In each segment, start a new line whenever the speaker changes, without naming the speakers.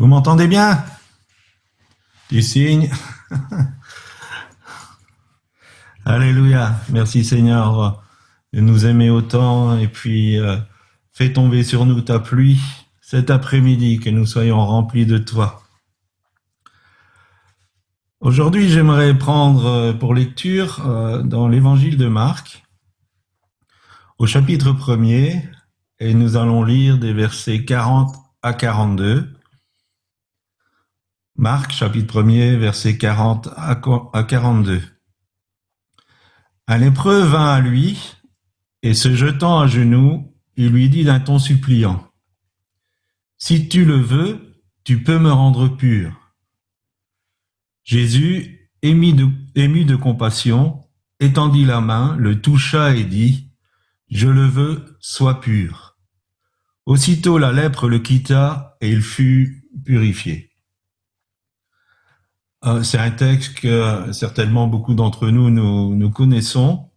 Vous m'entendez bien? Du signe. Alléluia. Merci Seigneur de nous aimer autant et puis euh, fais tomber sur nous ta pluie cet après-midi, que nous soyons remplis de toi. Aujourd'hui, j'aimerais prendre euh, pour lecture euh, dans l'évangile de Marc, au chapitre 1er, et nous allons lire des versets 40 à 42. Marc, chapitre 1er, versets 40 à 42. Un lépreux vint à lui, et se jetant à genoux, il lui dit d'un ton suppliant, Si tu le veux, tu peux me rendre pur. Jésus, ému de, ému de compassion, étendit la main, le toucha et dit, Je le veux, sois pur. Aussitôt la lèpre le quitta et il fut purifié. Euh, c'est un texte que certainement beaucoup d'entre nous, nous, connaissons.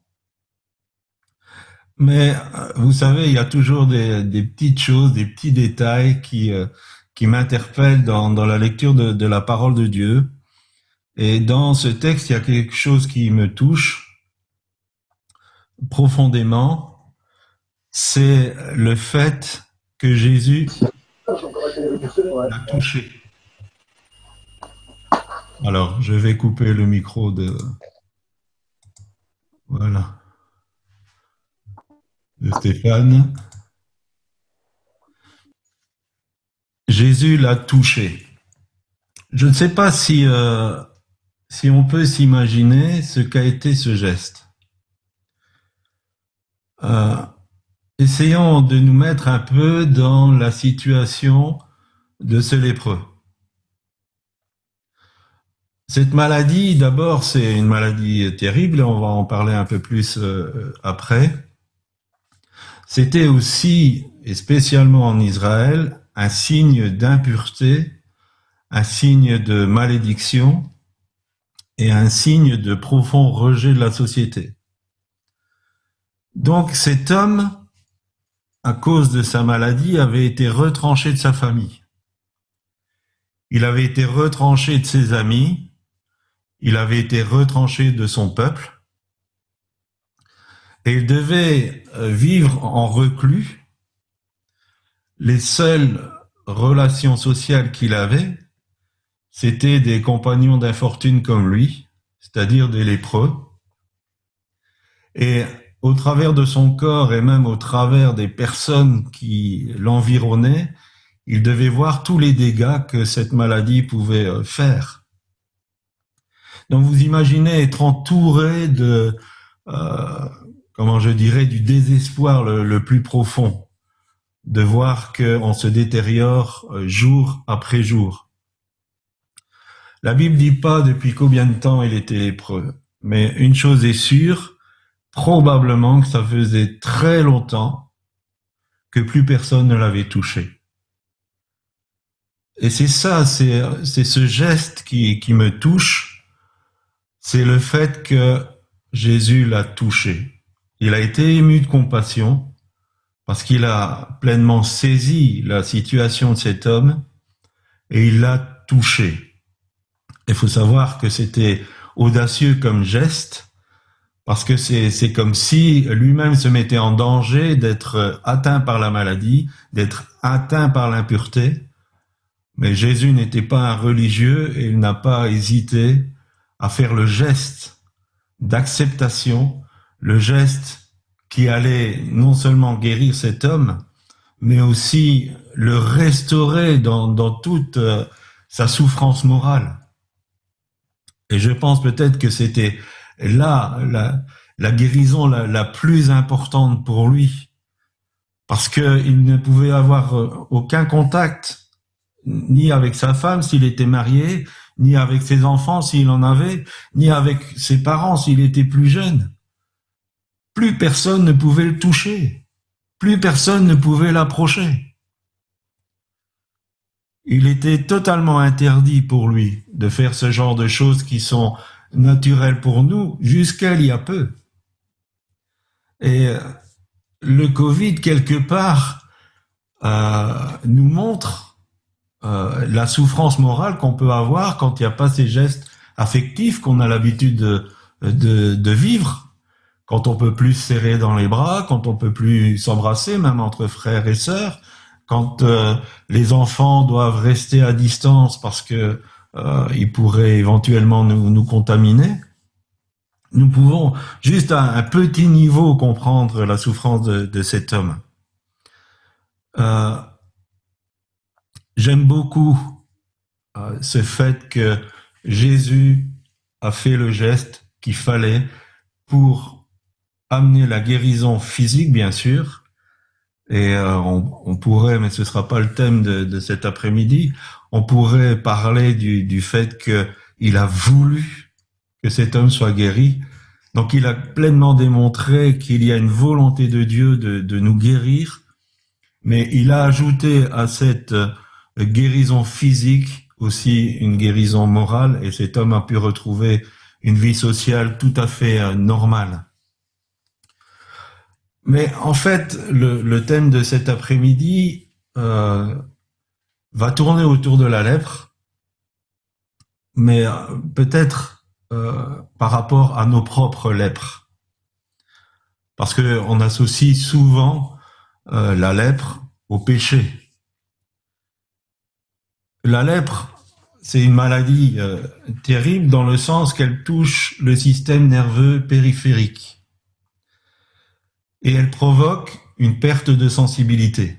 Mais euh, vous savez, il y a toujours des, petites choses, des petits détails qui, euh, qui m'interpellent dans, la lecture de la parole de Dieu. Et dans ce texte, il y a quelque chose qui me touche profondément, c'est le fait que Jésus l'a touché. Alors, je vais couper le micro de... Voilà. De Stéphane. Jésus l'a touché. Je ne sais pas si euh, on peut s'imaginer ce qu'a été ce geste. Euh, essayons de nous mettre un peu dans la situation de ce lépreux. Cette maladie, d'abord, c'est une maladie terrible, on va en parler un peu plus euh, après. C'était aussi, et spécialement en Israël, un signe d'impureté, un signe de malédiction, et un signe de profond rejet de la société. Donc cet homme, à cause de sa maladie, avait été retranché de sa famille. Il avait été retranché de ses amis, il avait été retranché de son peuple, et il devait euh, vivre en reclus. Les seules relations sociales qu'il avait, c'était des compagnons d'infortune comme lui, c'est-à-dire des lépreux. Et au travers de son corps et même au travers des personnes qui l'environnaient, il devait voir tous les dégâts que cette maladie pouvait euh, faire. Donc vous imaginez être entouré de, euh, comment je dirais, du désespoir le, plus profond, de voir qu'on se détériore euh, jour après jour. La Bible dit pas depuis combien de temps il était lépreux, mais une chose est sûre, probablement que ça faisait très longtemps que plus personne ne l'avait touché. Et c'est ça, c'est, c'est ce geste qui, qui me touche, c'est le fait que Jésus l'a touché. Il a été ému de compassion parce qu'il a pleinement saisi la situation de cet homme et il l'a touché. Il faut savoir que c'était audacieux comme geste, parce que c'est comme si lui-même se mettait en danger d'être atteint par la maladie, d'être atteint par l'impureté. Mais Jésus n'était pas un religieux et il n'a pas hésité à faire le geste d'acceptation, le geste qui allait non seulement guérir cet homme, mais aussi le restaurer dans, toute euh, sa souffrance morale. Et je pense peut-être que c'était là la, guérison la, plus importante pour lui, parce qu'il ne pouvait avoir euh, aucun contact ni avec sa femme s'il était marié, ni avec ses enfants s'il en avait, ni avec ses parents s'il était plus jeune. Plus personne ne pouvait le toucher, plus personne ne pouvait l'approcher. Il était totalement interdit pour lui de faire ce genre de choses qui sont naturelles pour nous jusqu'à il y a peu. Et euh, le Covid, quelque part, euh, nous montre euh, la souffrance morale qu'on peut avoir quand il n'y a pas ces gestes affectifs qu'on a l'habitude de, de, de, vivre, quand on peut plus serrer dans les bras, quand on peut plus s'embrasser, même entre frères et sœurs, quand euh, les enfants doivent rester à distance parce que euh, ils pourraient éventuellement nous, nous, contaminer. Nous pouvons juste à un petit niveau comprendre la souffrance de, de cet homme. Euh, J'aime beaucoup euh, ce fait que Jésus a fait le geste qu'il fallait pour amener la guérison physique, bien sûr. Et euh, on, pourrait, mais ce sera pas le thème de, cet après-midi, on pourrait parler du, fait qu'il a voulu que cet homme soit guéri. Donc il a pleinement démontré qu'il y a une volonté de Dieu de nous guérir, mais il a ajouté à cette guérison physique, aussi une guérison morale, et cet homme a pu retrouver une vie sociale tout à fait euh, normale. Mais en fait, le, thème de cet après-midi euh, va tourner autour de la lèpre, mais euh, peut-être euh, par rapport à nos propres lèpres. Parce qu'on associe souvent euh, la lèpre au péché. La lèpre, c'est une maladie euh, terrible dans le sens qu'elle touche le système nerveux périphérique et elle provoque une perte de sensibilité.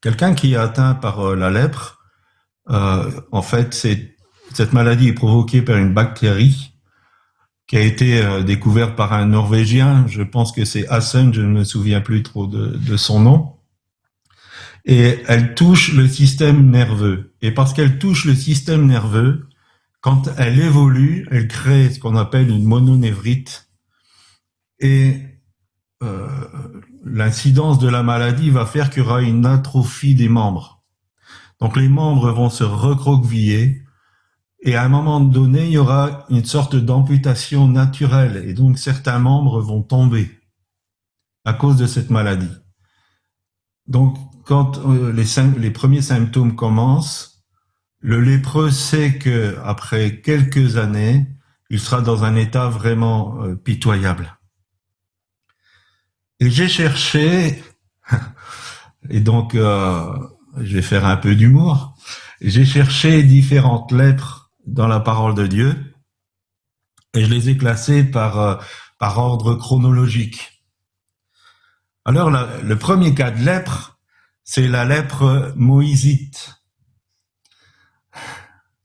Quelqu'un qui est atteint par euh, la lèpre, euh, en fait, cette maladie est provoquée par une bactérie qui a été découverte par un Norvégien. Je pense que c'est Hassan, je ne me souviens plus trop de son nom et elle touche le système nerveux. Et parce qu'elle touche le système nerveux, quand elle évolue, elle crée ce qu'on appelle une mononévrite. Et euh, l'incidence de la maladie va faire qu'il y aura une atrophie des membres. Donc les membres vont se recroqueviller et à un moment donné, il y aura une sorte d'amputation naturelle et donc certains membres vont tomber à cause de cette maladie. Donc quand euh, les, premiers symptômes commencent, le lépreux sait que après quelques années, il sera dans un état vraiment euh, pitoyable. Et j'ai cherché, et donc euh, je vais faire un peu d'humour, j'ai cherché différentes lettres dans la parole de Dieu, et je les ai classées par, ordre chronologique. Alors le premier cas de lèpre, c'est la lèpre moïsite.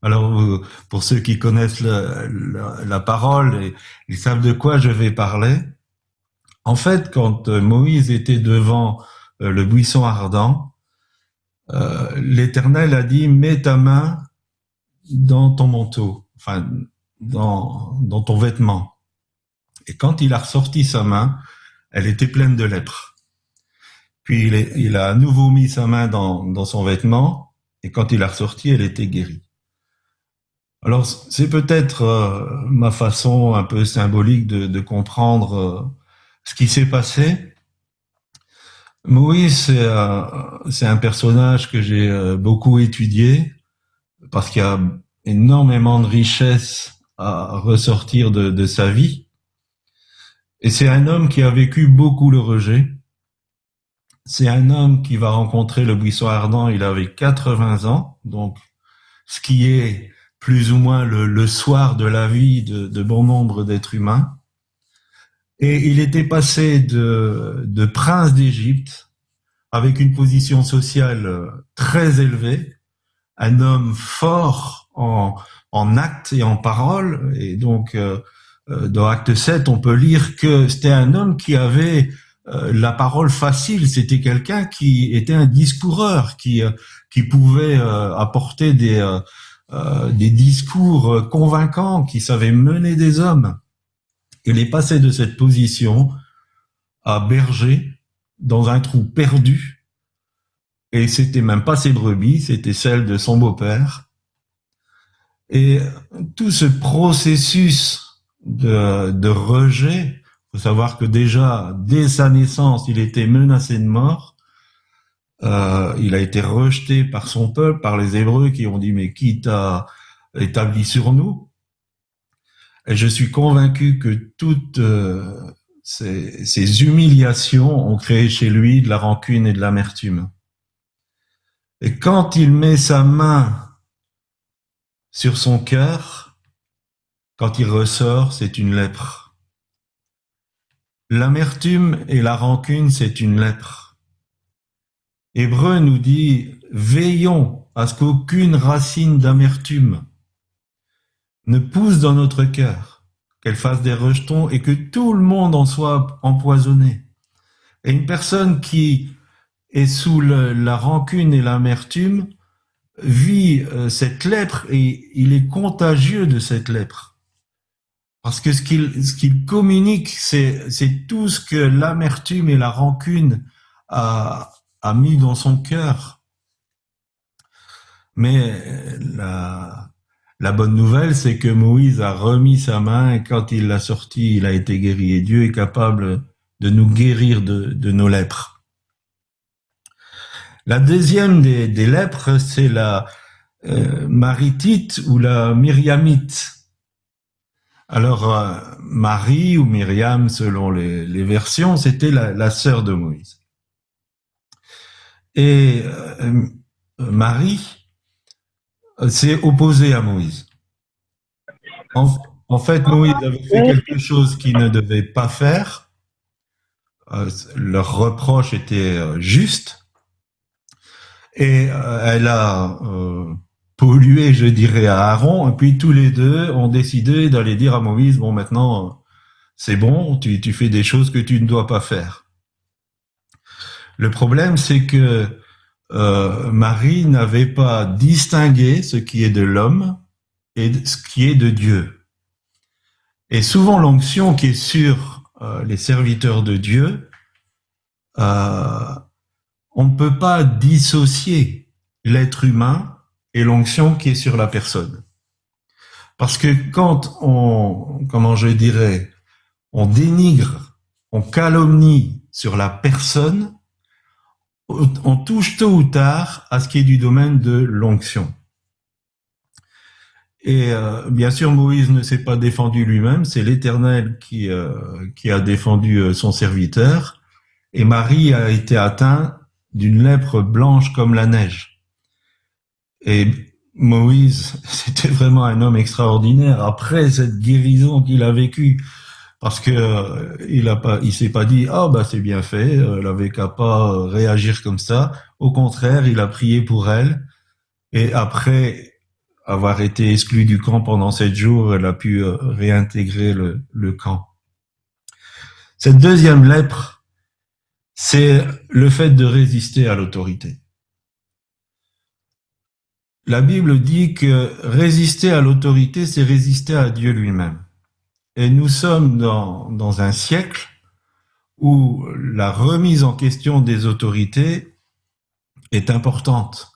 Alors, pour ceux qui connaissent la, parole, et, ils savent de quoi je vais parler. En fait, quand Moïse était devant euh, le buisson ardent, euh, l'Éternel a dit, mets ta main dans ton manteau, enfin, dans ton vêtement. Et quand il a ressorti sa main, elle était pleine de lèpre. Puis il, a à nouveau mis sa main dans, son vêtement, et quand il a ressorti, elle était guérie. Alors c'est peut-être euh, ma façon un peu symbolique de, comprendre euh, ce qui s'est passé. Moïse, c'est un personnage que j'ai euh, beaucoup étudié parce qu'il y a énormément de richesses à ressortir de, de sa vie. Et c'est un homme qui a vécu beaucoup le rejet c'est un homme qui va rencontrer le buisson ardent, il avait 80 ans, donc ce qui est plus ou moins le, soir de la vie de, bon nombre d'êtres humains. Et il était passé de, de prince d'Égypte, avec une position sociale très élevée, un homme fort en, en acte et en parole, et donc euh, euh, dans Acte 7, on peut lire que c'était un homme qui avait euh, la parole facile, c'était quelqu'un qui était un discoureur, qui euh, qui pouvait euh, apporter des des discours convaincants, qui savait mener des hommes. Il est passé de cette position à berger dans un trou perdu, et c'était même pas ses brebis, c'était celle de son beau-père. Et tout ce processus de, de rejet faut savoir que déjà, dès sa naissance, il était menacé de mort. Euh, il a été rejeté par son peuple, par les Hébreux qui ont dit mais qui t'a établi sur nous? Et je suis convaincu que toutes euh, ces, ces humiliations ont créé chez lui de la rancune et de l'amertume. Et quand il met sa main sur son cœur, quand il ressort, c'est une lèpre. L'amertume et la rancune, c'est une lèpre. Hébreu nous dit, veillons à ce qu'aucune racine d'amertume ne pousse dans notre cœur, qu'elle fasse des rejetons et que tout le monde en soit empoisonné. Et une personne qui est sous la rancune et l'amertume vit euh, cette lèpre et il est contagieux de cette lèpre. Parce que ce qu'il ce qu'il communique, c'est c'est tout ce que l'amertume et la rancune a a mis dans son cœur. Mais la la bonne nouvelle, c'est que Moïse a remis sa main et quand il l'a sorti, il a été guéri. Et Dieu est capable de nous guérir de, de nos lèpres. La deuxième des, des lèpres, c'est la euh, maritite ou la myriamite. Alors, euh, Marie ou Myriam, selon les, versions, c'était la, sœur de Moïse. Et euh, Marie, s'est opposé à Moïse. En, fait, Moïse avait fait quelque chose qu'il ne devait pas faire. Euh, leur reproche était euh, juste. Et euh, elle a euh, pollué, je dirais, à Aaron. Et puis tous les deux ont décidé d'aller dire à Moïse, bon, maintenant, c'est bon, tu, tu fais des choses que tu ne dois pas faire. Le problème, c'est que euh, Marie n'avait pas distingué ce qui est de l'homme et ce qui est de Dieu. Et souvent l'onction qui est sur euh, les serviteurs de Dieu, euh, on ne peut pas dissocier l'être humain et l'onction qui est sur la personne. Parce que quand on, comment je dirais, on dénigre, on calomnie sur la personne, on touche tôt ou tard à ce qui est du domaine de l'onction. Et euh, bien sûr, Moïse ne s'est pas défendu lui-même, c'est l'Éternel qui, euh, qui a défendu euh, son serviteur. Et Marie a été atteinte d'une lèpre blanche comme la neige. Et Moïse, c'était vraiment un homme extraordinaire. Après cette guérison qu'il a vécue, parce que euh, il a pas, il s'est pas dit ah bah c'est bien fait, euh, elle avait qu'à pas euh, réagir comme ça. Au contraire, il a prié pour elle et après avoir été exclu du camp pendant sept jours, elle a pu réintégrer le, le camp. Cette deuxième lèpre, c'est le fait de résister à l'autorité. La Bible dit que résister à l'autorité, c'est résister à Dieu lui-même. Et nous sommes dans, un siècle où la remise en question des autorités est importante.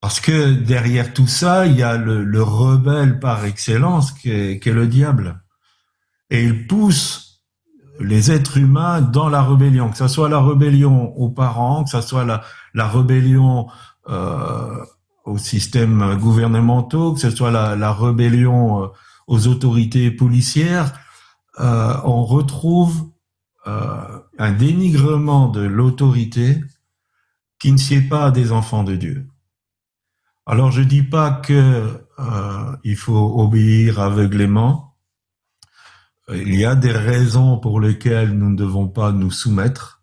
Parce que derrière tout ça, il y a le, le rebelle par excellence qui est, le diable. Et il pousse les êtres humains dans la rébellion, que ce soit la rébellion aux parents, que ce soit la, la rébellion euh, aux systèmes gouvernementaux, que ce soit la, la rébellion euh, aux autorités policières, euh, on retrouve euh, un dénigrement de l'autorité qui ne sied pas des enfants de Dieu. Alors je dis pas que euh, faut obéir aveuglément. Il y a des raisons pour lesquelles nous ne devons pas nous soumettre,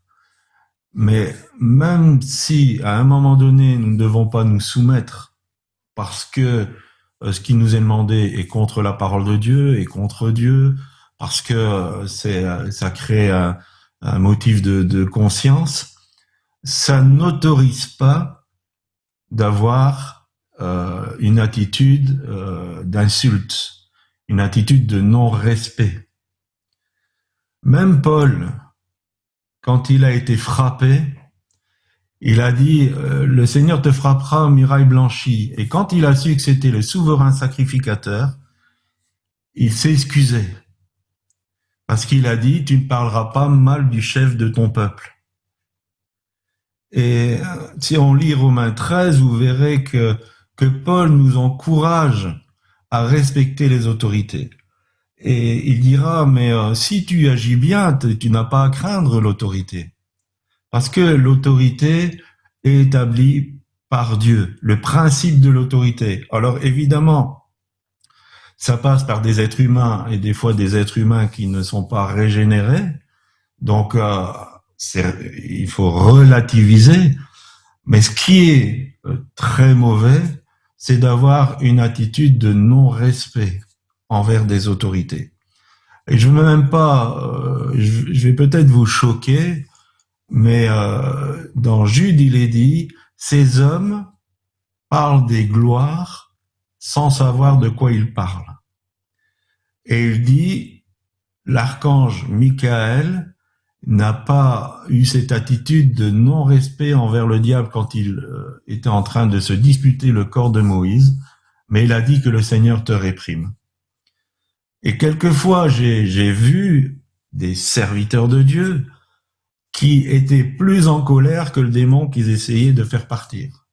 mais même si à un moment donné nous ne devons pas nous soumettre parce que euh, ce qui nous est demandé est contre la parole de Dieu et contre Dieu, parce que euh, c'est euh, ça crée un, motif de, conscience, ça n'autorise pas d'avoir une attitude d'insulte, une attitude de non-respect. Même Paul, quand il a été frappé, il a dit, euh, le Seigneur te frappera muraille blanchie. Et quand il a su que c'était le souverain sacrificateur, il s'est excusé. Parce qu'il a dit, tu ne parleras pas mal du chef de ton peuple. Et euh, si on lit Romains 13, vous verrez que, que Paul nous encourage à respecter les autorités. Et il dira, mais euh, si tu agis bien, tu n'as pas à craindre l'autorité. Parce que l'autorité est établie par Dieu, le principe de l'autorité. Alors évidemment, ça passe par des êtres humains et des fois des êtres humains qui ne sont pas régénérés. Donc, euh, il faut relativiser. Mais ce qui est euh, très mauvais, c'est d'avoir une attitude de non-respect envers des autorités. Et je ne veux même pas, euh, je, vais peut-être vous choquer, mais euh, dans Jude, il est dit, ces hommes parlent des gloires sans savoir de quoi ils parlent. Et il dit, l'archange Michael n'a pas eu cette attitude de non-respect envers le diable quand il euh, était en train de se disputer le corps de Moïse, mais il a dit que le Seigneur te réprime. Et quelquefois, j'ai vu des serviteurs de Dieu qui étaient plus en colère que le démon qu'ils essayaient de faire partir.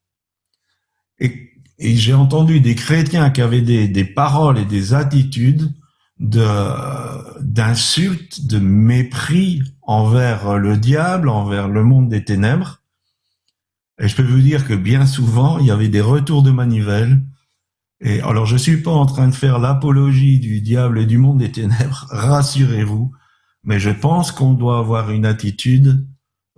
Et, j'ai entendu des chrétiens qui avaient des, des paroles et des attitudes de d'insultes, de mépris envers le diable, envers le monde des ténèbres. Et je peux vous dire que bien souvent, il y avait des retours de manivelle. Et alors, je suis pas en train de faire l'apologie du diable et du monde des ténèbres, rassurez-vous, mais je pense qu'on doit avoir une attitude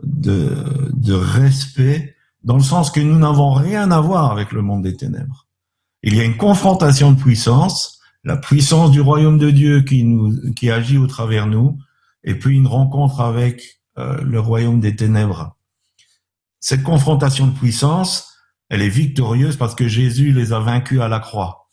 de, respect, dans le sens que nous n'avons rien à voir avec le monde des ténèbres. Il y a une confrontation de puissance, la puissance du royaume de Dieu qui agit au travers nous, et puis une rencontre avec euh, le royaume des ténèbres. Cette confrontation de puissance, elle est victorieuse parce que Jésus les a vaincus à la croix.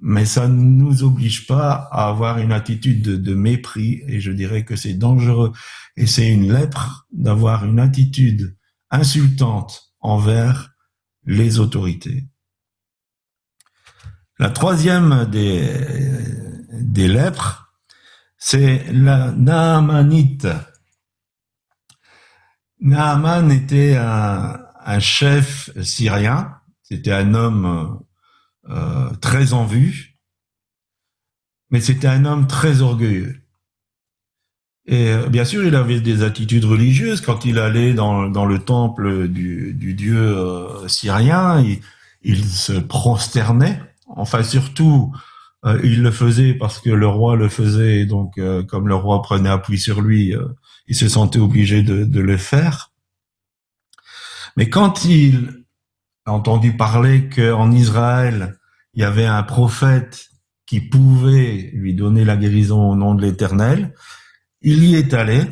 Mais ça ne nous oblige pas à avoir une attitude de, mépris, et je dirais que c'est dangereux. Et c'est une lèpre d'avoir une attitude insultante envers les autorités. La troisième des, des lèpres, c'est la Naamanite. Naaman était un, un chef syrien, c'était un homme euh, très en vue, mais c'était un homme très orgueilleux. Et euh, bien sûr, il avait des attitudes religieuses. Quand il allait dans, le temple du, dieu euh, syrien, il, se prosternait Enfin, surtout, il le faisait parce que le roi le faisait, donc comme le roi prenait appui sur lui, il se sentait obligé de, le faire. Mais quand il a entendu parler qu'en Israël, il y avait un prophète qui pouvait lui donner la guérison au nom de l'Éternel, il y est allé.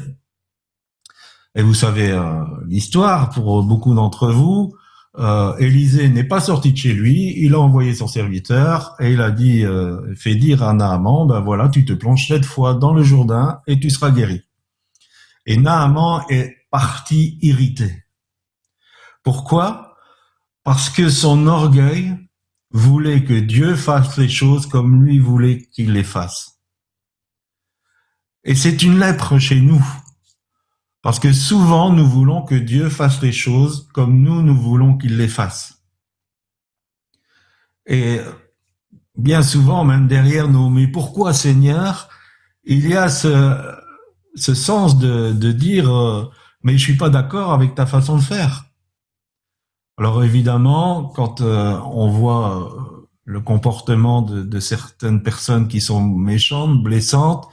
Et vous savez l'histoire pour beaucoup d'entre vous euh, Élisée n'est pas sorti de chez lui, il a envoyé son serviteur et il a dit, euh, fait dire à Naaman, ben voilà, tu te plonges cette fois dans le Jourdain et tu seras guéri. Et Naaman est parti irrité. Pourquoi? Parce que son orgueil voulait que Dieu fasse les choses comme lui voulait qu'il les fasse. Et c'est une lèpre chez nous. Parce que souvent, nous voulons que Dieu fasse les choses comme nous, nous voulons qu'il les fasse. Et bien souvent, même derrière nous, mais pourquoi Seigneur? Il y a ce, ce sens de, de dire, euh, mais je suis pas d'accord avec ta façon de faire. Alors évidemment, quand euh, on voit euh, le comportement de, de, certaines personnes qui sont méchantes, blessantes,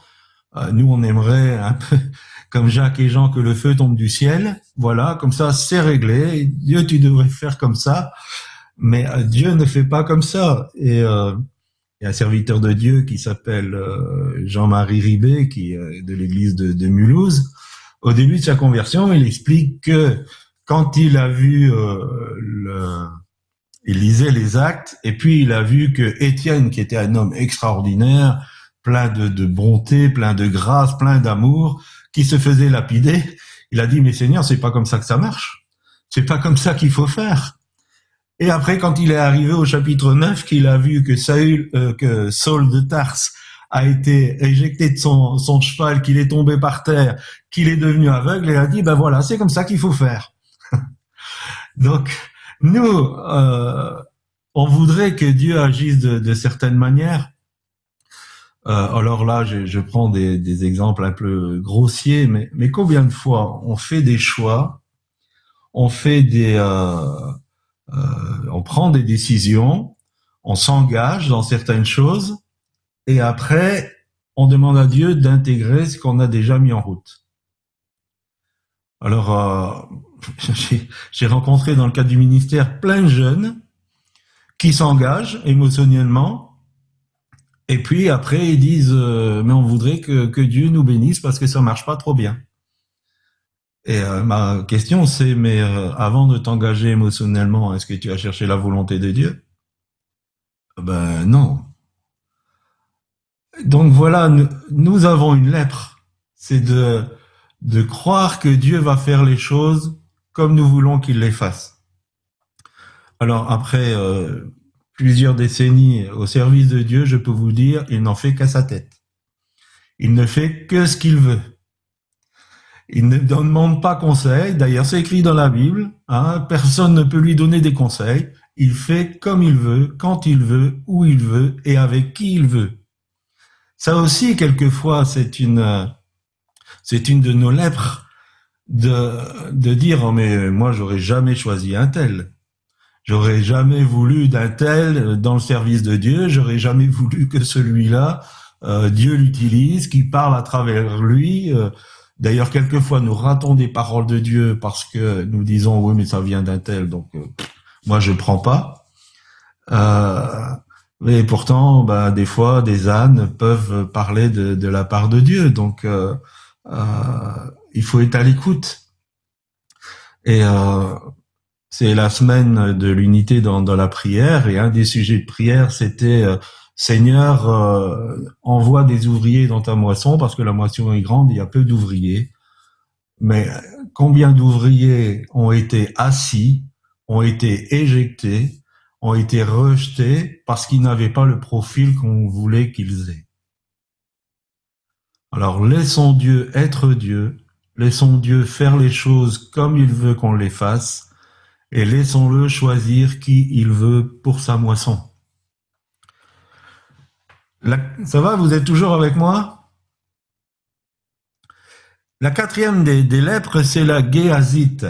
nous on aimerait un peu comme Jacques et Jean, que le feu tombe du ciel. Voilà, comme ça, c'est réglé. Dieu, tu devrais faire comme ça. Mais euh, Dieu ne fait pas comme ça. Et euh, il y a un serviteur de Dieu qui s'appelle euh, Jean-Marie Ribet, qui est de l'église de, de, Mulhouse. Au début de sa conversion, il explique que quand il a vu le, il lisait les actes, et puis il a vu que Étienne, qui était un homme extraordinaire, plein de, de bonté, plein de grâce, plein d'amour, qui se faisait lapider, il a dit, mais Seigneur, c'est pas comme ça que ça marche. C'est pas comme ça qu'il faut faire. Et après, quand il est arrivé au chapitre 9, qu'il a vu que Saül, euh, que Saul de Tarse a été éjecté de son, son cheval, qu'il est tombé par terre, qu'il est devenu aveugle, il a dit, ben voilà, c'est comme ça qu'il faut faire. Donc, nous, euh, on voudrait que Dieu agisse de, certaines manières. Euh, alors là, je, prends des, des, exemples un peu grossiers, mais, mais combien de fois on fait des choix, on fait des, euh, euh, on prend des décisions, on s'engage dans certaines choses, et après, on demande à Dieu d'intégrer ce qu'on a déjà mis en route. Alors, euh, j'ai rencontré dans le cadre du ministère plein de jeunes qui s'engagent émotionnellement, et puis après ils disent euh, mais on voudrait que, que Dieu nous bénisse parce que ça marche pas trop bien. Et euh, ma question c'est mais euh, avant de t'engager émotionnellement, est-ce que tu as cherché la volonté de Dieu? Ben non. Donc voilà, nous, nous avons une lèpre, c'est de de croire que Dieu va faire les choses comme nous voulons qu'il les fasse. Alors après euh, plusieurs décennies au service de Dieu, je peux vous dire, il n'en fait qu'à sa tête. Il ne fait que ce qu'il veut. Il ne demande pas conseil. D'ailleurs, c'est écrit dans la Bible. Hein, personne ne peut lui donner des conseils. Il fait comme il veut, quand il veut, où il veut et avec qui il veut. Ça aussi, quelquefois, c'est une c'est une de nos lèpres de, de dire oh, mais moi j'aurais jamais choisi un tel. J'aurais jamais voulu d'un tel dans le service de Dieu, j'aurais jamais voulu que celui-là, euh, Dieu l'utilise, qui parle à travers lui. Euh, D'ailleurs, quelquefois, nous ratons des paroles de Dieu parce que nous disons oui, mais ça vient d'un tel, donc euh, moi je prends pas. Euh, mais pourtant, bah, des fois, des ânes peuvent parler de, de la part de Dieu. Donc, euh, il faut être à l'écoute. Et euh, c'est la semaine de l'unité dans, la prière, et un des sujets de prière, c'était euh, Seigneur, euh, envoie des ouvriers dans ta moisson, parce que la moisson est grande, il y a peu d'ouvriers. Mais combien d'ouvriers ont été assis, ont été éjectés, ont été rejetés parce qu'ils n'avaient pas le profil qu'on voulait qu'ils aient. Alors laissons Dieu être Dieu, laissons Dieu faire les choses comme il veut qu'on les fasse, et laissons-le choisir qui il veut pour sa moisson. Ça va, vous êtes toujours avec moi? La quatrième des, lèpres, c'est la Géazite.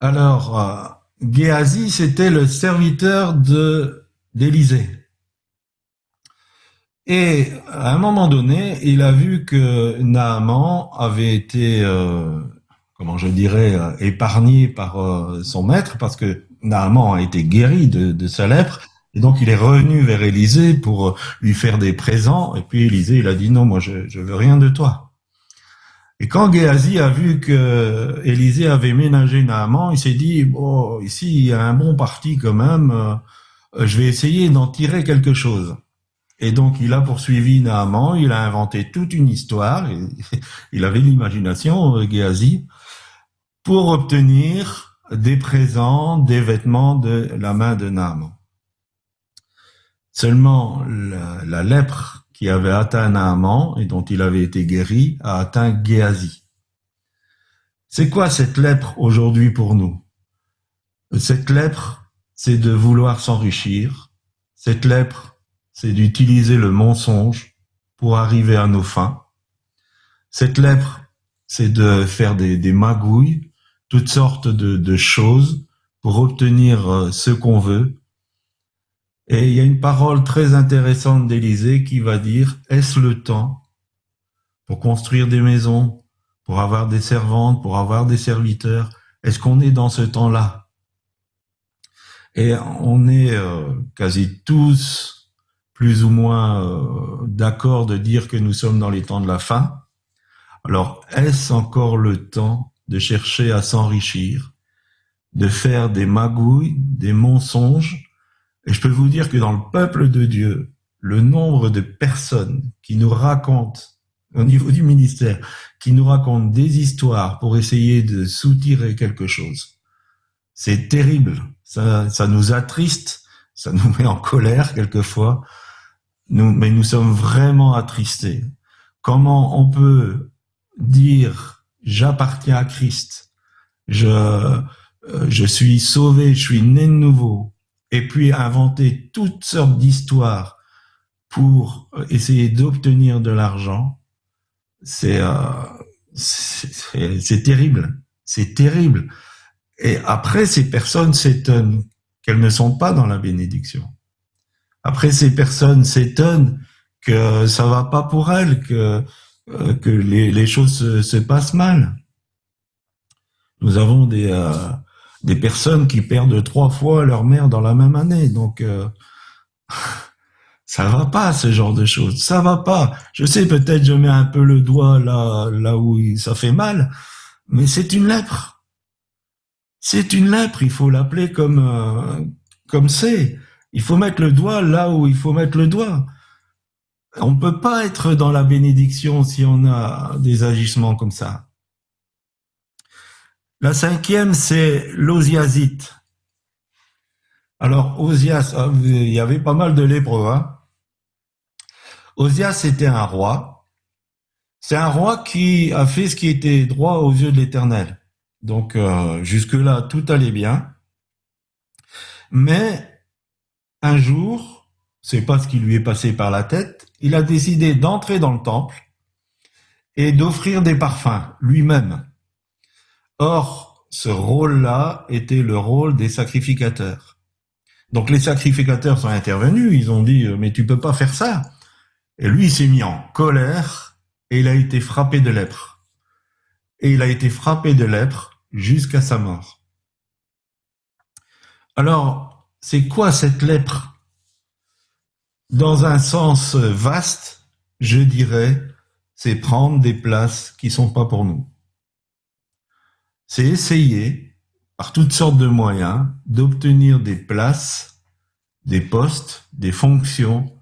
Alors, euh, Géasi, c'était le serviteur d'Élisée. Et à un moment donné, il a vu que Naaman avait été, euh, comment je dirais, euh, épargné par euh, son maître, parce que Naaman a été guéri de, sa lèpre, et donc il est revenu vers Élisée pour lui faire des présents, et puis Élisée, il a dit non, moi je, je veux rien de toi. Et quand Géasi a vu que Élisée avait ménagé Naaman, il s'est dit, bon, ici il y a un bon parti quand même, je vais essayer d'en tirer quelque chose. Et donc, il a poursuivi Naaman, il a inventé toute une histoire, il avait l'imagination, euh, Géasi, pour obtenir des présents, des vêtements de la main de Naaman. Seulement, la, la lèpre qui avait atteint Naaman et dont il avait été guéri a atteint Géasi. C'est quoi cette lèpre aujourd'hui pour nous? Cette lèpre, c'est de vouloir s'enrichir. Cette lèpre, c'est d'utiliser le mensonge pour arriver à nos fins. Cette lèpre, c'est de faire des, magouilles, toutes sortes de, de choses pour obtenir euh, ce qu'on veut. Et il y a une parole très intéressante d'Élisée qui va dire, est-ce le temps pour construire des maisons, pour avoir des servantes, pour avoir des serviteurs? Est-ce qu'on est dans ce temps-là? Et on est euh, quasi tous plus ou moins euh, d'accord de dire que nous sommes dans les temps de la fin. Alors, est-ce encore le temps de chercher à s'enrichir, de faire des magouilles, des mensonges? Et je peux vous dire que dans le peuple de Dieu, le nombre de personnes qui nous racontent, au niveau du ministère, qui nous racontent des histoires pour essayer de soutirer quelque chose, c'est terrible. Ça, ça nous attriste, ça nous met en colère quelquefois. Nous, mais nous sommes vraiment attristés. Comment on peut dire j'appartiens à Christ, je euh, je suis sauvé, je suis né de nouveau, et puis inventer toutes sortes d'histoires pour essayer d'obtenir de l'argent, c'est euh, c'est terrible, c'est terrible. Et après, ces personnes s'étonnent qu'elles ne sont pas dans la bénédiction. Après, ces personnes s'étonnent que ça va pas pour elles, que euh, que les, choses se, se, passent mal. Nous avons des euh, des personnes qui perdent trois fois leur mère dans la même année, donc euh, ça va pas ce genre de choses, ça va pas. Je sais peut-être je mets un peu le doigt là là où ça fait mal, mais c'est une lèpre. C'est une lèpre, il faut l'appeler comme euh, comme c'est. Il faut mettre le doigt là où il faut mettre le doigt. On ne peut pas être dans la bénédiction si on a des agissements comme ça. La cinquième, c'est l'osiasite. Alors, Osias, ah, il y avait pas mal de lépreux. Hein Osias était un roi. C'est un roi qui a fait ce qui était droit aux yeux de l'Éternel. Donc, euh, jusque-là, tout allait bien. Mais, un jour, c'est pas ce qui lui est passé par la tête, il a décidé d'entrer dans le temple et d'offrir des parfums lui-même. Or, ce rôle-là était le rôle des sacrificateurs. Donc les sacrificateurs sont intervenus, ils ont dit mais tu peux pas faire ça. Et lui il s'est mis en colère et il a été frappé de lèpre. Et il a été frappé de lèpre jusqu'à sa mort. Alors, c'est quoi cette lèpre dans un sens vaste, je dirais, c'est prendre des places qui sont pas pour nous. C'est essayer, par toutes sortes de moyens, d'obtenir des places, des postes, des fonctions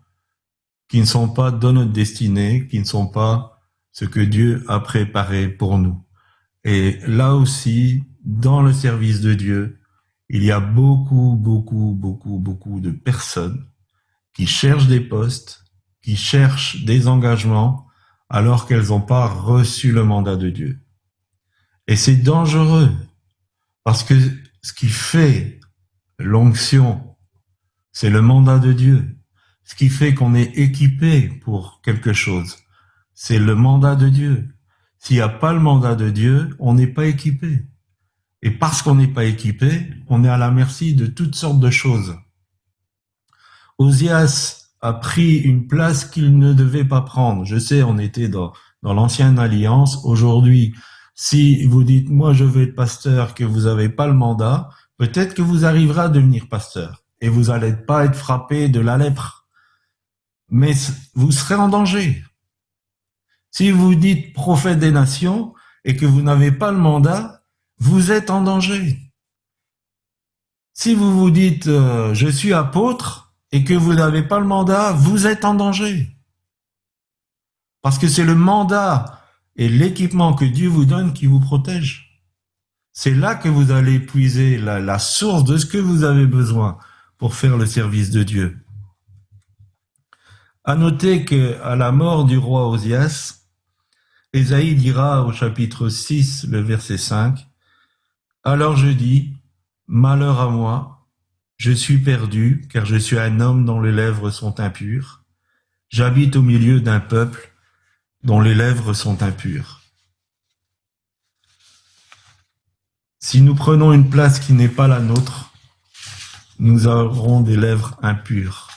qui ne sont pas dans notre destinée, qui ne sont pas ce que Dieu a préparé pour nous. Et là aussi, dans le service de Dieu, il y a beaucoup, beaucoup, beaucoup, beaucoup de personnes qui cherchent des postes, qui cherchent des engagements, alors qu'elles n'ont pas reçu le mandat de Dieu. Et c'est dangereux, parce que ce qui fait l'onction, c'est le mandat de Dieu. Ce qui fait qu'on est équipé pour quelque chose, c'est le mandat de Dieu. S'il n'y a pas le mandat de Dieu, on n'est pas équipé. Et parce qu'on n'est pas équipé, on est à la merci de toutes sortes de choses. Osias a pris une place qu'il ne devait pas prendre. Je sais, on était dans, dans l'ancienne alliance. Aujourd'hui, si vous dites, moi je veux être pasteur, que vous n'avez pas le mandat, peut-être que vous arriverez à devenir pasteur et vous n'allez pas être frappé de la lèpre. Mais vous serez en danger. Si vous dites prophète des nations et que vous n'avez pas le mandat, vous êtes en danger. Si vous vous dites, euh, je suis apôtre, et que vous n'avez pas le mandat, vous êtes en danger. Parce que c'est le mandat et l'équipement que Dieu vous donne qui vous protège. C'est là que vous allez puiser la, source de ce que vous avez besoin pour faire le service de Dieu. À noter que à la mort du roi Osias, Ésaïe dira au chapitre 6, le verset 5, Alors je dis, Malheur à moi, je suis perdu, car je suis un homme dont les lèvres sont impures. J'habite au milieu d'un peuple dont les lèvres sont impures. Si nous prenons une place qui n'est pas la nôtre, nous aurons des lèvres impures.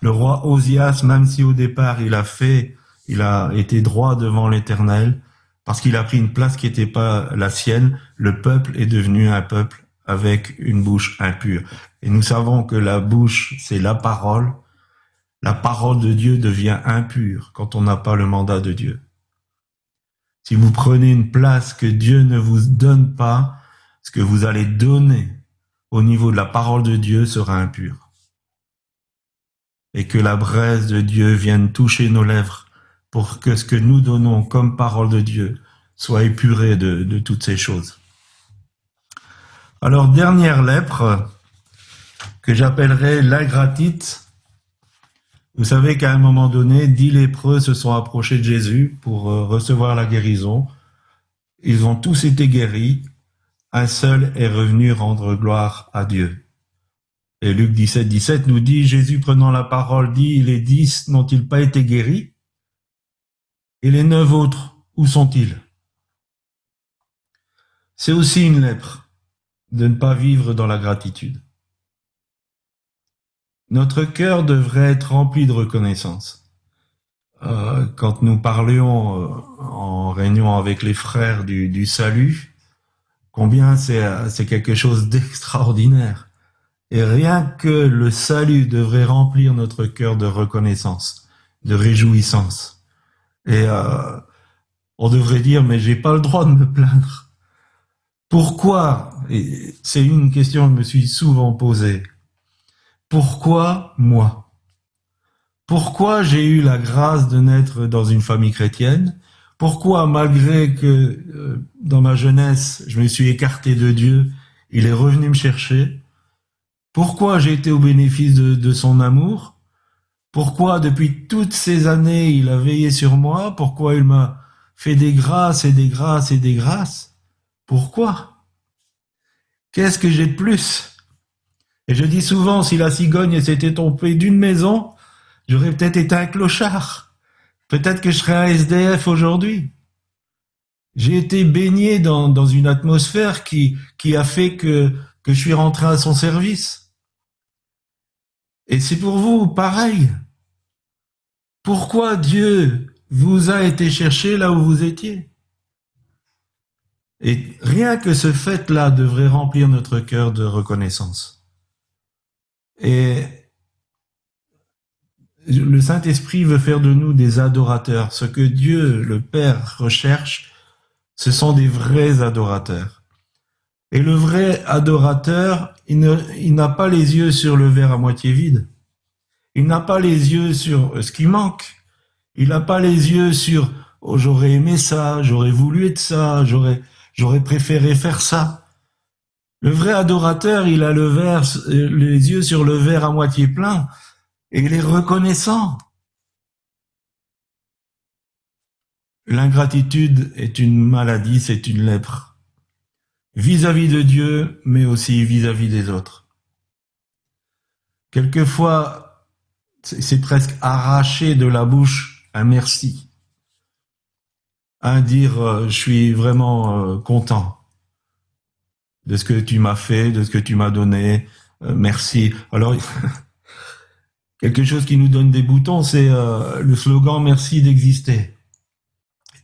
Le roi Osias, même si au départ il a fait, il a été droit devant l'Éternel, parce qu'il a pris une place qui n'était pas la sienne, le peuple est devenu un peuple avec une bouche impure. Et nous savons que la bouche, c'est la parole. La parole de Dieu devient impure quand on n'a pas le mandat de Dieu. Si vous prenez une place que Dieu ne vous donne pas, ce que vous allez donner au niveau de la parole de Dieu sera impur. Et que la braise de Dieu vienne toucher nos lèvres pour que ce que nous donnons comme parole de Dieu soit épuré de, toutes ces choses. Alors, dernière lèpre, que j'appellerai l'ingratite. Vous savez qu'à un moment donné, dix lépreux se sont approchés de Jésus pour euh, recevoir la guérison. Ils ont tous été guéris, un seul est revenu rendre gloire à Dieu. Et Luc 17, 17 nous dit, Jésus prenant la parole dit, les dix n'ont-ils pas été guéris? Et les neuf autres, où sont-ils? C'est aussi une lèpre de ne pas vivre dans la gratitude. Notre cœur devrait être rempli de reconnaissance. Euh, quand nous parlions euh, en réunion avec les frères du, du salut, combien c'est quelque chose d'extraordinaire. Et rien que le salut devrait remplir notre cœur de reconnaissance, de réjouissance. Et euh, on devrait dire, mais j'ai pas le droit de me plaindre. Pourquoi Et c'est une question que je me suis souvent posée. Pourquoi moi? Pourquoi j'ai eu la grâce de naître dans une famille chrétienne? Pourquoi, malgré que euh, dans ma jeunesse, je me suis écarté de Dieu, il est revenu me chercher? Pourquoi j'ai été au bénéfice de, de son amour? Pourquoi, depuis toutes ces années, il a veillé sur moi? Pourquoi il m'a fait des grâces et des grâces et des grâces? Pourquoi? Qu'est-ce que j'ai de plus? Et je dis souvent, si la cigogne s'était tombée d'une maison, j'aurais peut-être été un clochard. Peut-être que je serais un SDF aujourd'hui. J'ai été baigné dans, une atmosphère qui, qui a fait que, que je suis rentré à son service. Et c'est pour vous pareil. Pourquoi Dieu vous a été chercher là où vous étiez? Et rien que ce fait-là devrait remplir notre cœur de reconnaissance. Et le Saint-Esprit veut faire de nous des adorateurs. Ce que Dieu, le Père, recherche, ce sont des vrais adorateurs. Et le vrai adorateur, il n'a pas les yeux sur le verre à moitié vide. Il n'a pas les yeux sur ce qui manque. Il n'a pas les yeux sur oh, j'aurais aimé ça, j'aurais voulu être ça, j'aurais préféré faire ça. Le vrai adorateur, il a le verre, les yeux sur le verre à moitié plein et il est reconnaissant. L'ingratitude est une maladie, c'est une lèpre, vis-à-vis de Dieu, mais aussi vis-à-vis des autres. Quelquefois, c'est presque arraché de la bouche un merci, un dire euh, je suis vraiment euh, content de ce que tu m'as fait, de ce que tu m'as donné. Euh, merci. Alors, quelque chose qui nous donne des boutons, c'est le slogan merci d'exister.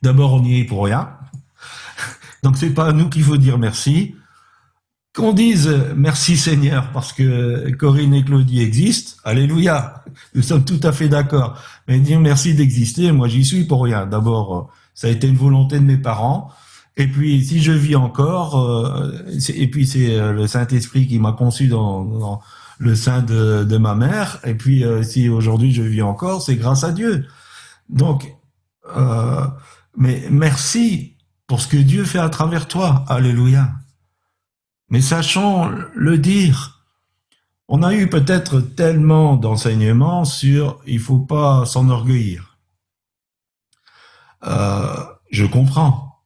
D'abord, on n'y est pour rien. Donc, c'est pas à nous qu'il faut dire merci. Qu'on dise merci Seigneur parce que Corinne et Claudie existent, alléluia, nous sommes tout à fait d'accord. Mais dire merci d'exister, moi j'y suis pour rien. D'abord, euh, ça a été une volonté de mes parents. Et puis, si je vis encore, euh, et puis c'est euh, le Saint-Esprit qui m'a conçu dans, le sein de, ma mère. Et puis, si aujourd'hui je vis encore, c'est grâce à Dieu. Donc, mais merci pour ce que Dieu fait à travers toi. Alléluia. Mais sachons le dire. On a eu peut-être tellement d'enseignements sur il faut pas s'enorgueillir. Euh, je comprends.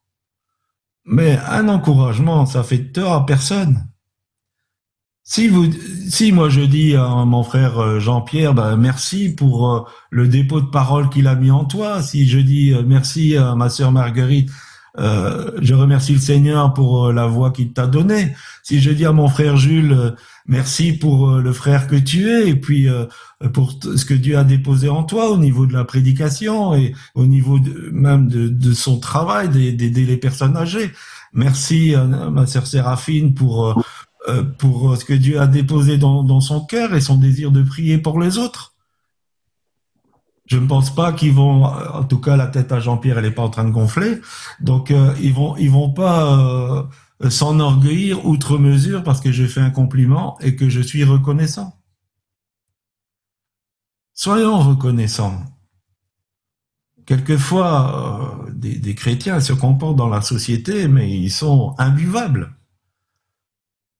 Mais un encouragement, ça fait tort à personne. Si vous, si moi je dis à mon frère euh, Jean-Pierre, bah, merci pour euh, le dépôt de parole qu'il a mis en toi. Si je dis euh, merci à ma sœur Marguerite, je remercie le Seigneur pour la voix qu'il t'a donnée. Si je dis à mon frère Jules, merci pour le frère que tu es, et puis pour ce que Dieu a déposé en toi au niveau de la prédication et au niveau de, même de, de, son travail d'aider les personnes âgées. Merci à ma sœur Séraphine pour euh, euh, pour ce que Dieu a déposé dans, dans son cœur et son désir de prier pour les autres. Je ne pense pas qu'ils vont, en tout cas la tête à Jean-Pierre, elle n'est pas en train de gonfler, donc euh, ils vont ils vont pas euh, s'enorgueillir outre mesure parce que j'ai fait un compliment et que je suis reconnaissant. Soyons reconnaissants. Quelquefois, euh, des, chrétiens se comportent dans la société, mais ils sont imbuvables.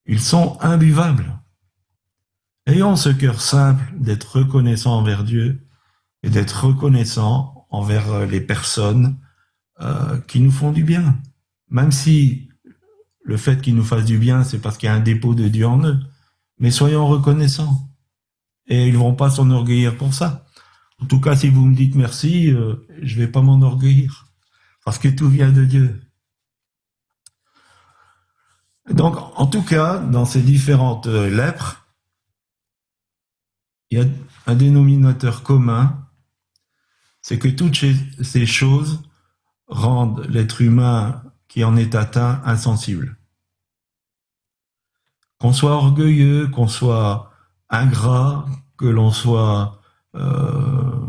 Ils sont imbuvables. Ayons ce cœur simple d'être reconnaissant envers Dieu et d'être reconnaissant envers euh, les personnes euh, qui nous font du bien. Même si le fait qu'ils nous fassent du bien, c'est parce qu'il y a un dépôt de Dieu en eux. Mais soyons reconnaissants. Et ils vont pas s'enorgueillir pour ça. En tout cas, si vous me dites merci, euh, je vais pas m'enorgueillir. Parce que tout vient de Dieu. Donc, en tout cas, dans ces différentes euh, lèpres, il y a un dénominateur commun, c'est que toutes ces choses rendent l'être humain qui en est atteint insensible. Qu'on soit orgueilleux, qu'on soit ingrat, que l'on soit euh,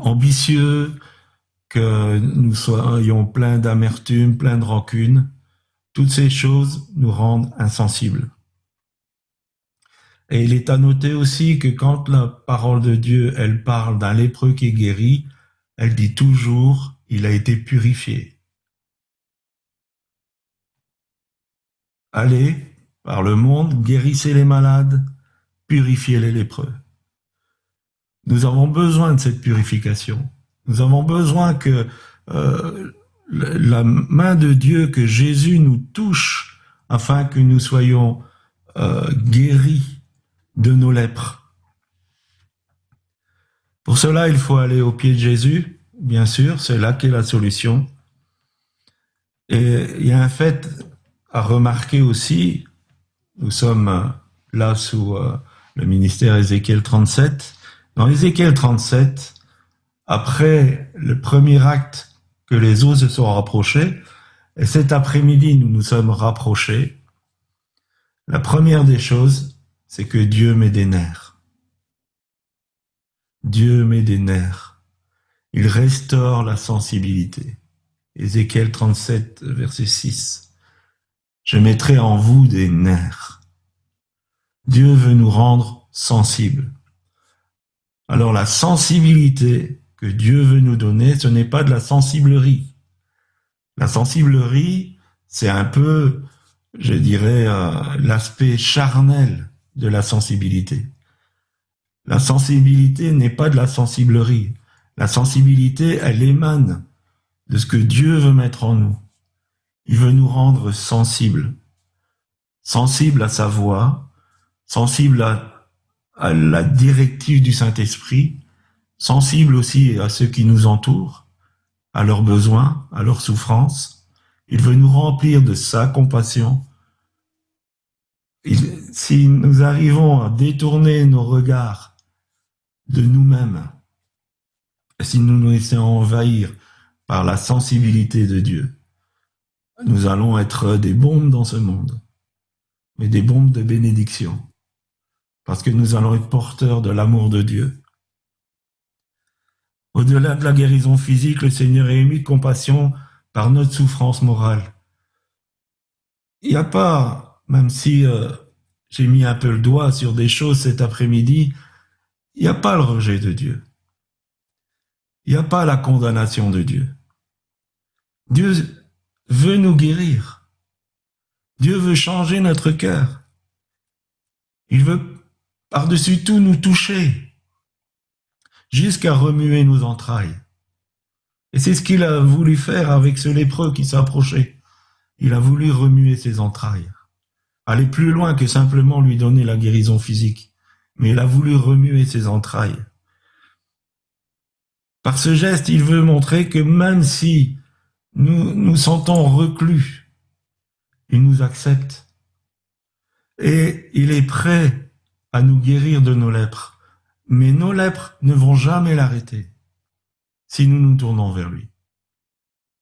ambitieux, que nous soyons pleins d'amertume, pleins de rancune, toutes ces choses nous rendent insensibles. Et il est à noter aussi que quand la parole de Dieu, elle parle d'un lépreux qui est guéri, elle dit toujours, il a été purifié. Allez, par le monde, guérissez les malades, purifiez les lépreux. Nous avons besoin de cette purification. Nous avons besoin que euh, la main de Dieu, que Jésus nous touche afin que nous soyons euh, guéris de nos lèpres. Pour cela, il faut aller au pied de Jésus, bien sûr, c'est là qu'est la solution. Et il y a un fait à remarquer aussi, nous sommes là sous euh, le ministère Ézéchiel 37. Dans Ézéchiel 37, après le premier acte que les eaux se sont rapprochées, et cet après-midi nous nous sommes rapprochés, la première des choses, c'est que Dieu met des nerfs. Dieu met des nerfs. Il restaure la sensibilité. Ézéchiel 37, verset 6. Je mettrai en vous des nerfs. Dieu veut nous rendre sensibles. Alors la sensibilité que Dieu veut nous donner, ce n'est pas de la sensiblerie. La sensiblerie, c'est un peu, je dirais, euh, l'aspect charnel de la sensibilité. La sensibilité n'est pas de la sensiblerie. La sensibilité, elle émane de ce que Dieu veut mettre en nous. Il veut nous rendre sensibles. Sensibles à sa voix, sensibles à, la directive du Saint-Esprit, sensibles aussi à ceux qui nous entourent, à leurs besoins, à leurs souffrances. Il veut nous remplir de sa compassion, si nous arrivons à détourner nos regards de nous-mêmes, si nous nous laissons envahir par la sensibilité de Dieu, nous allons être des bombes dans ce monde, mais des bombes de bénédiction, parce que nous allons être porteurs de l'amour de Dieu. Au-delà de la guérison physique, le Seigneur est ému de compassion par notre souffrance morale. Il n'y a pas même si euh, j'ai mis un peu le doigt sur des choses cet après-midi, il n'y a pas le rejet de Dieu. Il n'y a pas la condamnation de Dieu. Dieu veut nous guérir. Dieu veut changer notre cœur. Il veut par-dessus tout nous toucher jusqu'à remuer nos entrailles. Et c'est ce qu'il a voulu faire avec ce lépreux qui s'approchait. Il a voulu remuer ses entrailles aller plus loin que simplement lui donner la guérison physique, mais il a voulu remuer ses entrailles. Par ce geste, il veut montrer que même si nous nous sentons reclus, il nous accepte et il est prêt à nous guérir de nos lèpres. Mais nos lèpres ne vont jamais l'arrêter si nous nous tournons vers lui.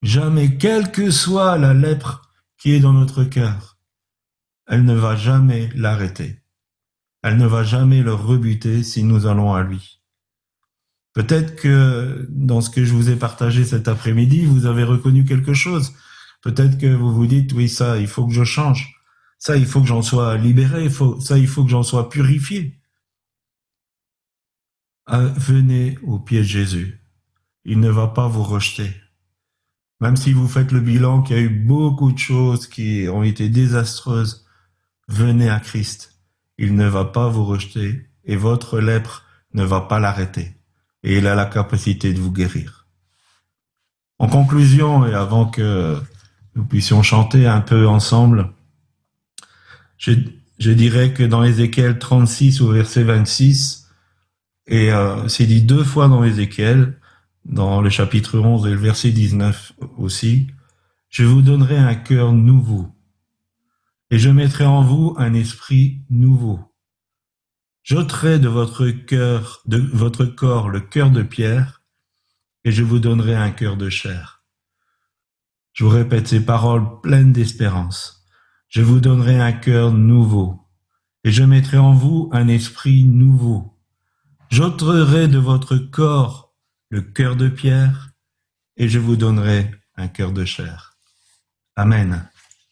Jamais, quelle que soit la lèpre qui est dans notre cœur, elle ne va jamais l'arrêter. Elle ne va jamais le rebuter si nous allons à lui. Peut-être que dans ce que je vous ai partagé cet après-midi, vous avez reconnu quelque chose. Peut-être que vous vous dites, oui, ça, il faut que je change. Ça, il faut que j'en sois libéré. Ça, il faut que j'en sois purifié. Ah, venez au pied de Jésus. Il ne va pas vous rejeter. Même si vous faites le bilan qu'il y a eu beaucoup de choses qui ont été désastreuses, venez à Christ. Il ne va pas vous rejeter et votre lèpre ne va pas l'arrêter. Et il a la capacité de vous guérir. En conclusion, et avant que nous puissions chanter un peu ensemble. Je, je dirais que dans Ézéchiel 36 au verset 26, et euh, c'est dit deux fois dans Ézéchiel, dans le chapitre 11 et le verset 19 aussi, je vous donnerai un cœur nouveau, et je mettrai en vous un esprit nouveau. J'ôterai de votre cœur, de votre corps le cœur de pierre, et je vous donnerai un cœur de chair. Je vous répète ces paroles pleines d'espérance. Je vous donnerai un cœur nouveau, et je mettrai en vous un esprit nouveau. J'ôterai de votre corps le cœur de pierre, et je vous donnerai un cœur de chair. Amen.